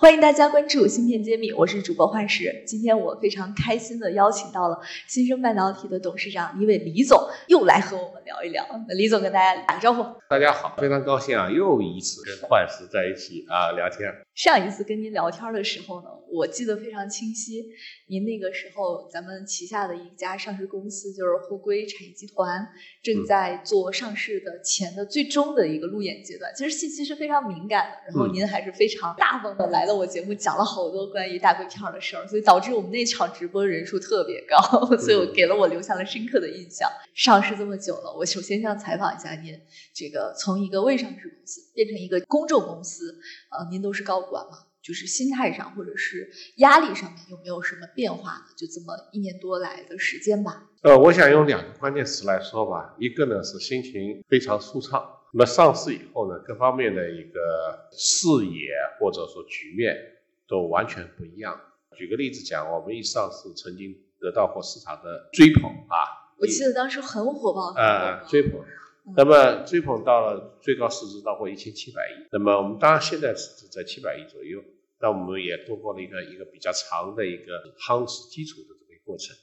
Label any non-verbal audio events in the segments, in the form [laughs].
欢迎大家关注芯片揭秘，我是主播幻石。今天我非常开心的邀请到了新生半导体的董事长李伟李总，又来和我们聊一聊。那李总跟大家打个招呼。大家好，非常高兴啊，又一次跟幻石在一起啊聊天。上一次跟您聊天的时候呢，我记得非常清晰。您那个时候，咱们旗下的一家上市公司就是沪硅产业集团，正在做上市的前的最终的一个路演阶段。其实信息是非常敏感的，然后您还是非常大方的来了我节目，讲了好多关于大硅片的事儿，所以导致我们那场直播人数特别高，所以我给了我留下了深刻的印象。上市这么久了，我首先想采访一下您，这个从一个未上市公司变成一个公众公司，呃，您都是高管嘛？就是心态上或者是压力上面有没有什么变化呢？就这么一年多来的时间吧。呃，我想用两个关键词来说吧，一个呢是心情非常舒畅。那么上市以后呢，各方面的一个视野或者说局面都完全不一样。举个例子讲，我们一上市曾经得到过市场的追捧啊，我记得当时很火爆。呃，追捧。那么追捧到了最高市值到过一千七百亿。那么我们当然现在市值在七百亿左右。那我们也度过了一个一个比较长的一个夯实基础的这么一个过程，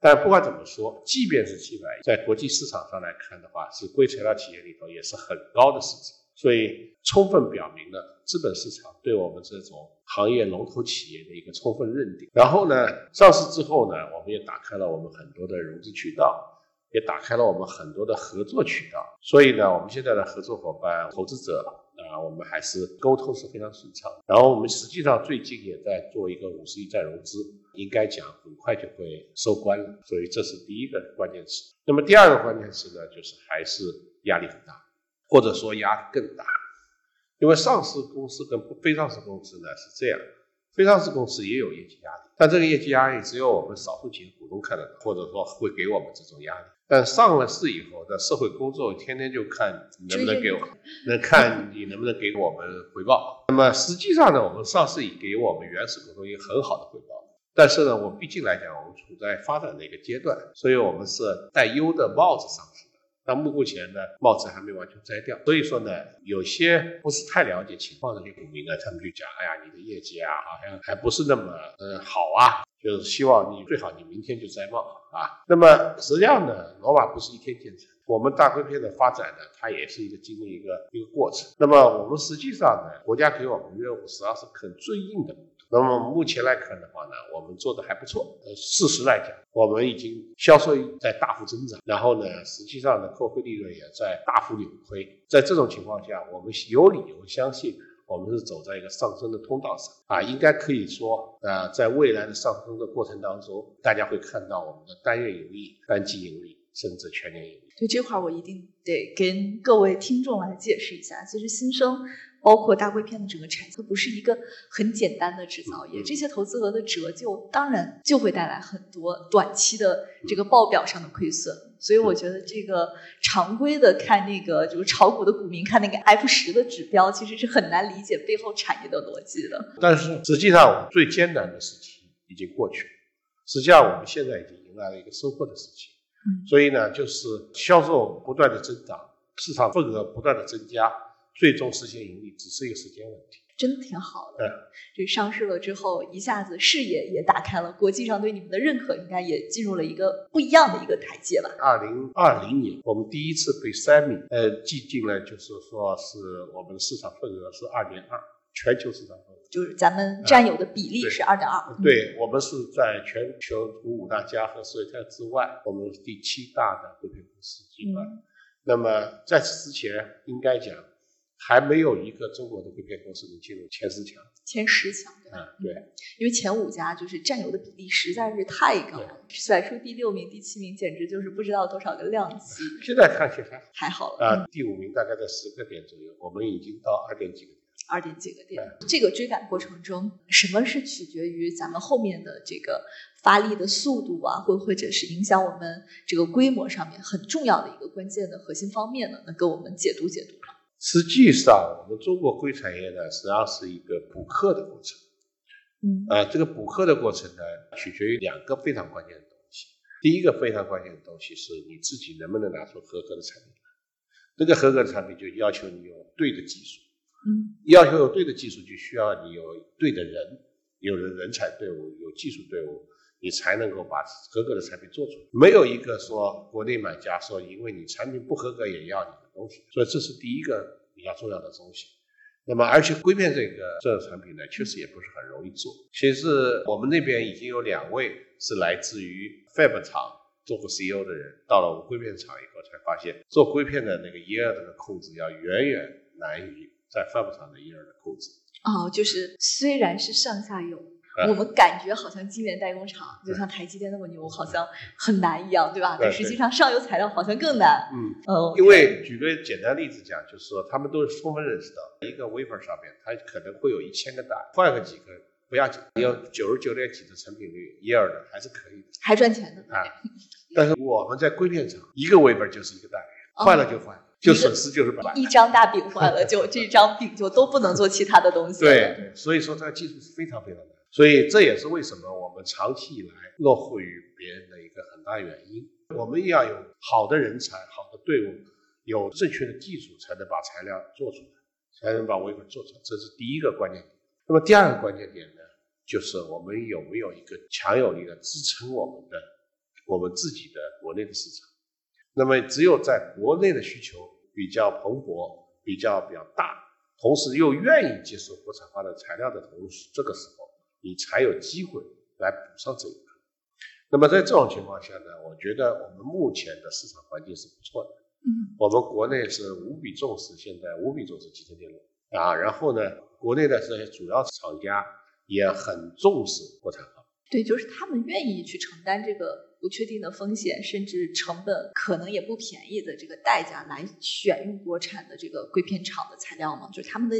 但不管怎么说，即便是七百亿，在国际市场上来看的话，是硅材料企业里头也是很高的市值，所以充分表明了资本市场对我们这种行业龙头企业的一个充分认定。然后呢，上市之后呢，我们也打开了我们很多的融资渠道，也打开了我们很多的合作渠道，所以呢，我们现在的合作伙伴、投资者。啊，我们还是沟通是非常顺畅。然后我们实际上最近也在做一个五十亿再融资，应该讲很快就会收官了。所以这是第一个关键词。那么第二个关键词呢，就是还是压力很大，或者说压力更大。因为上市公司跟非上市公司呢是这样，非上市公司也有业绩压力，但这个业绩压力只有我们少数几个股东看得到，或者说会给我们这种压力。但上了市以后，在社会工作，天天就看能不能给我，能看你能不能给我们回报。那么实际上呢，我们上市已给我们原始股东一个很好的回报。但是呢，我毕竟来讲，我们处在发展的一个阶段，所以我们是戴优的帽子上市的。那目前呢，帽子还没完全摘掉。所以说呢，有些不是太了解情况的那些股民呢，他们就讲：哎呀，你的业绩啊，好像还不是那么嗯好啊。就是希望你最好你明天就摘帽啊。那么实际上呢，罗马不是一天建成，我们大硅片的发展呢，它也是一个经历一个一个过程。那么我们实际上呢，国家给我们任务实际上是很最硬的。那么目前来看的话呢，我们做的还不错。呃，事实来讲，我们已经销售在大幅增长，然后呢，实际上呢，客户利润也在大幅扭亏。在这种情况下，我们有理由相信。我们是走在一个上升的通道上。啊，应该可以说，呃，在未来的上升的过程当中，大家会看到我们的单月盈利、单季盈利，甚至全年盈利。对这块，我一定得跟各位听众来解释一下。其实新生。包括大硅片的整个产业，它不是一个很简单的制造业。这些投资额的折旧，当然就会带来很多短期的这个报表上的亏损。所以我觉得这个常规的看那个就是炒股的股民看那个 F 十的指标，其实是很难理解背后产业的逻辑的。但是实际上，最艰难的时期已经过去了。实际上，我们现在已经迎来了一个收获的时期。嗯，所以呢，就是销售不断的增长，市场份额不断的增加。最终实现盈利只是一个时间问题，真的挺好的。这上市了之后，一下子视野也打开了，国际上对你们的认可，应该也进入了一个不一样的一个台阶吧。二零二零年，我们第一次被三米呃记进了，就是说是我们的市场份额是二点二，全球市场就是咱们占有的比例是二点二。对我们是在全球五大家和四家之外，我们是第七大的硅片公司集团。那么在此之前，应该讲。还没有一个中国的硅片公司能进入前十强，前十强，嗯，对，因为前五家就是占有的比例实在是太高了，甩出第六名、第七名，简直就是不知道多少个量级。[laughs] 现在看起来还好了啊，第五名大概在十个点左右，我们已经到二点几个点。二点几个点。这个追赶过程中，什么是取决于咱们后面的这个发力的速度啊，或或者是影响我们这个规模上面很重要的一个关键的核心方面呢？能给我们解读解读吗？实际上，我们中国硅产业呢，实际上是一个补课的过程。嗯，呃，这个补课的过程呢，取决于两个非常关键的东西。第一个非常关键的东西是你自己能不能拿出合格的产品来。这个合格的产品就要求你有对的技术。嗯，要求有对的技术，就需要你有对的人，有人人才队伍，有技术队伍，你才能够把合格的产品做出来。没有一个说国内买家说，因为你产品不合格也要你的东西，所以这是第一个比较重要的东西。那么，而且硅片这个这个产品呢，确实也不是很容易做。其实我们那边已经有两位是来自于 Fab 厂做过 CEO 的人，到了我们硅片厂以后，才发现做硅片的那个 year 的控制要远远难于在 Fab 厂的 year 的控制。哦，就是虽然是上下游。嗯我们感觉好像晶圆代工厂就像台积电那么牛，好像很难一样，对吧？但实际上上游材料好像更难。嗯，哦，因为举个简单例子讲，就是说他们都是充分认识到，一个 wafer 上面它可能会有一千个蛋，换个几个不要紧，你有九十九点几的成品率，一二的还是可以的还赚钱的。啊。但是我们在硅片厂，一个 wafer 就是一个蛋，哦换了就换，就损失就是百。一张大饼坏了，就这张饼就都不能做其他的东西了。对对，所以说这个技术是非常非常难，所以这也是为什么我们长期以来落后于别人的一个很大原因。我们要有好的人才、好的队伍，有正确的技术，才能把材料做出来，才能把 wafer 做出来，这是第一个关键点。那么第二个关键点呢，就是我们有没有一个强有力的支撑我们的我们自己的国内的市场。那么只有在国内的需求比较蓬勃、比较比较大，同时又愿意接受国产化的材料的同时，这个时候你才有机会来补上这一课。那么在这种情况下呢，我觉得我们目前的市场环境是不错的。嗯，我们国内是无比重视，现在无比重视集成电路啊，然后呢，国内的这些主要厂家也很重视国产化。对，就是他们愿意去承担这个不确定的风险，甚至成本可能也不便宜的这个代价来选用国产的这个硅片厂的材料吗？就是他们的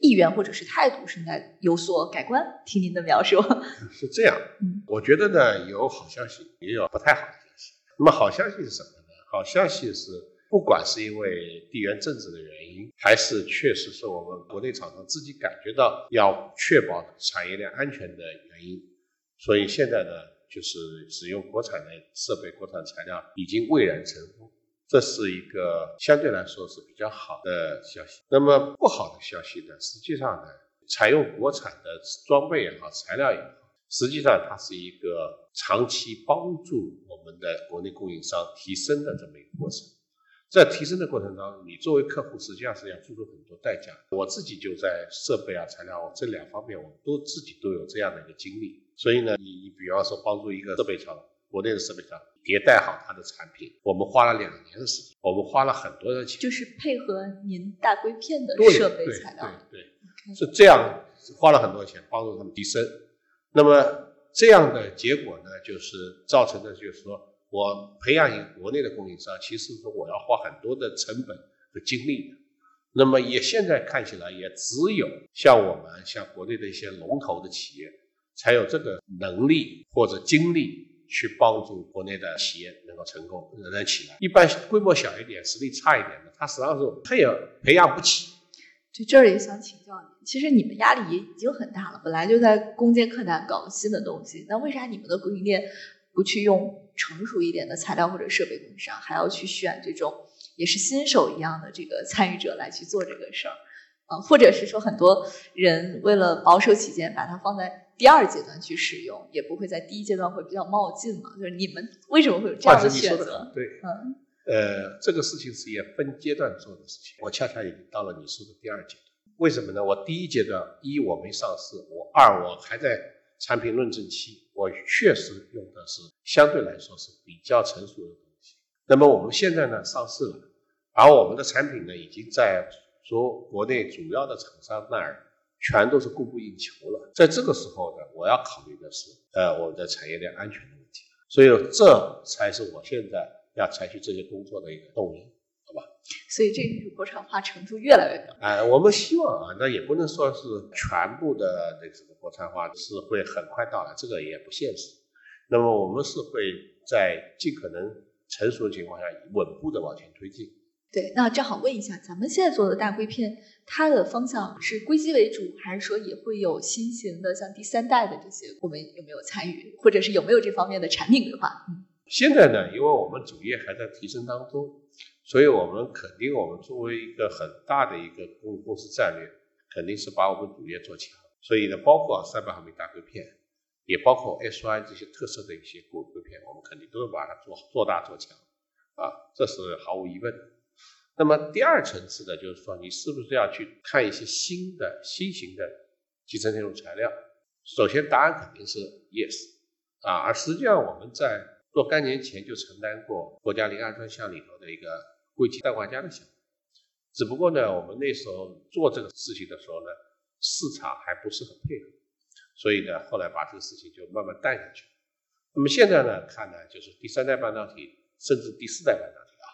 意愿或者是态度是在有所改观。听您的描述，[laughs] 是这样，嗯，我觉得呢，有好消息，也有不太好的消息。那么好消息是什么呢？好消息是，不管是因为地缘政治的原因，还是确实是我们国内厂商自己感觉到要确保产业链安全的原因，所以现在呢，就是使用国产的设备、国产材料已经蔚然成风。这是一个相对来说是比较好的消息。那么不好的消息呢，实际上呢，采用国产的装备也好，材料也好，实际上它是一个长期帮助我们的国内供应商提升的这么一个过程。在提升的过程当中，你作为客户实际上是要付出很多代价。我自己就在设备啊、材料我这两方面，我都自己都有这样的一个经历。所以呢，你你比方说帮助一个设备厂，国内的设备厂迭代好它的产品，我们花了两年的时间，我们花了很多的钱。就是配合您大硅片的设备材料。对对，是这样，花了很多钱帮助他们提升。那么这样的结果呢，就是造成的就是说我培养一个国内的供应商，其实是我要花很多的成本和精力的。那么也现在看起来，也只有像我们像国内的一些龙头的企业，才有这个能力或者精力去帮助国内的企业能够成功能起来。一般规模小一点、实力差一点的，它实际上是培养培养不起。就这儿也想请教您，其实你们压力也已经很大了，本来就在攻坚克难搞新的东西，那为啥你们的供应链不去用成熟一点的材料或者设备供应商，还要去选这种也是新手一样的这个参与者来去做这个事儿？啊、或者是说很多人为了保守起见，把它放在第二阶段去使用，也不会在第一阶段会比较冒进嘛？就是你们为什么会有这样的选择？对，嗯呃，这个事情是也分阶段做的事情。我恰恰已经到了你说的第二阶段。为什么呢？我第一阶段，一我没上市，我二我还在产品论证期，我确实用的是相对来说是比较成熟的东西。那么我们现在呢上市了，而我们的产品呢已经在说国内主要的厂商那儿全都是供不应求了。在这个时候呢，我要考虑的是呃我们的产业链安全的问题。所以这才是我现在要采取这些工作的一个动因。所以这个国产化程度越来越高。啊，我们希望啊，那也不能说是全部的那个什么国产化是会很快到来，这个也不现实。那么我们是会在尽可能成熟的情况下，稳步的往前推进。对，那正好问一下，咱们现在做的大硅片，它的方向是硅基为主，还是说也会有新型的，像第三代的这些，我们有没有参与，或者是有没有这方面的产品规划？嗯，现在呢，因为我们主业还在提升当中，所以我们肯定，我们作为一个很大的一个公公司战略，肯定是把我们主业做强。所以呢，包括三百毫米大硅片，也包括 Si 这些特色的一些硅硅片，我们肯定都要把它做做大做强，啊，这是毫无疑问的。那么第二层次的，就是说你是不是要去看一些新的新型的集成电路材料？首先答案肯定是 yes 啊，而实际上我们在若干年前就承担过国家磷氨专项里头的一个硅基氮化镓的项目，只不过呢，我们那时候做这个事情的时候呢，市场还不是很配合，所以呢，后来把这个事情就慢慢淡下去。那么现在呢，看呢，就是第三代半导体，甚至第四代半导体啊。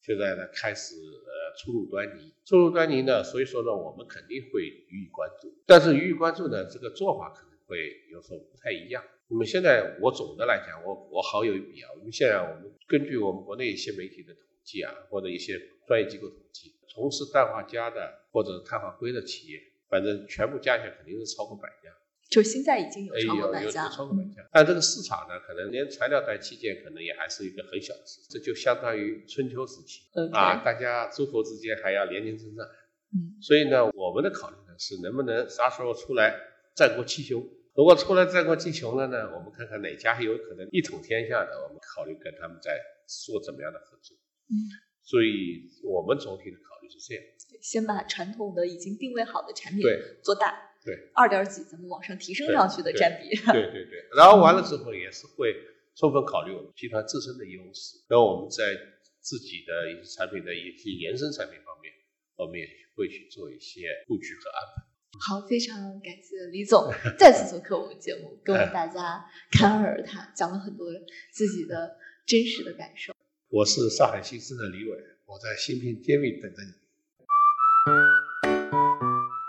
现在呢，开始呃初露端倪，初露端倪呢，所以说呢，我们肯定会予以关注。但是予以关注呢，这个做法可能会有所不太一样。那么现在我总的来讲，我我好有一比啊，因为现在我们根据我们国内一些媒体的统计啊，或者一些专业机构统计，从事氮化镓的或者碳化硅的企业，反正全部加起来肯定是超过百家。就现在已经有超过百家，超过百家。但这个市场呢，可能连材料带器件，可能也还是一个很小的市场。这就相当于春秋时期啊，大家诸侯之间还要连年征战。嗯，所以呢，我们的考虑呢是能不能啥时候出来战国七雄？如果出来战国七雄了呢，我们看看哪家有可能一统天下的，我们考虑跟他们在做怎么样的合作。嗯，所以我们总体的考虑是这样：先把传统的已经定位好的产品对做大。对，二点几，咱们往上提升上去的占比。对对对，然后完了之后也是会充分考虑我们集团自身的优势，然后我们在自己的一些产品的一些延伸产品方面，我们也会去做一些布局和安排。好，非常感谢李总 [laughs] 再次做客我们节目，跟我们大家侃侃而谈，讲了很多自己的真实的感受。我是上海新生的李伟，我在新片揭秘等着你。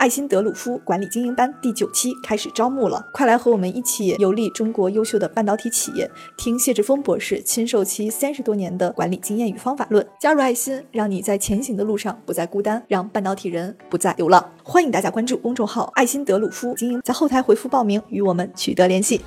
爱心德鲁夫管理精英班第九期开始招募了，快来和我们一起游历中国优秀的半导体企业，听谢志峰博士亲授其三十多年的管理经验与方法论。加入爱心，让你在前行的路上不再孤单，让半导体人不再流浪。欢迎大家关注公众号“爱心德鲁夫精英”，在后台回复报名，与我们取得联系。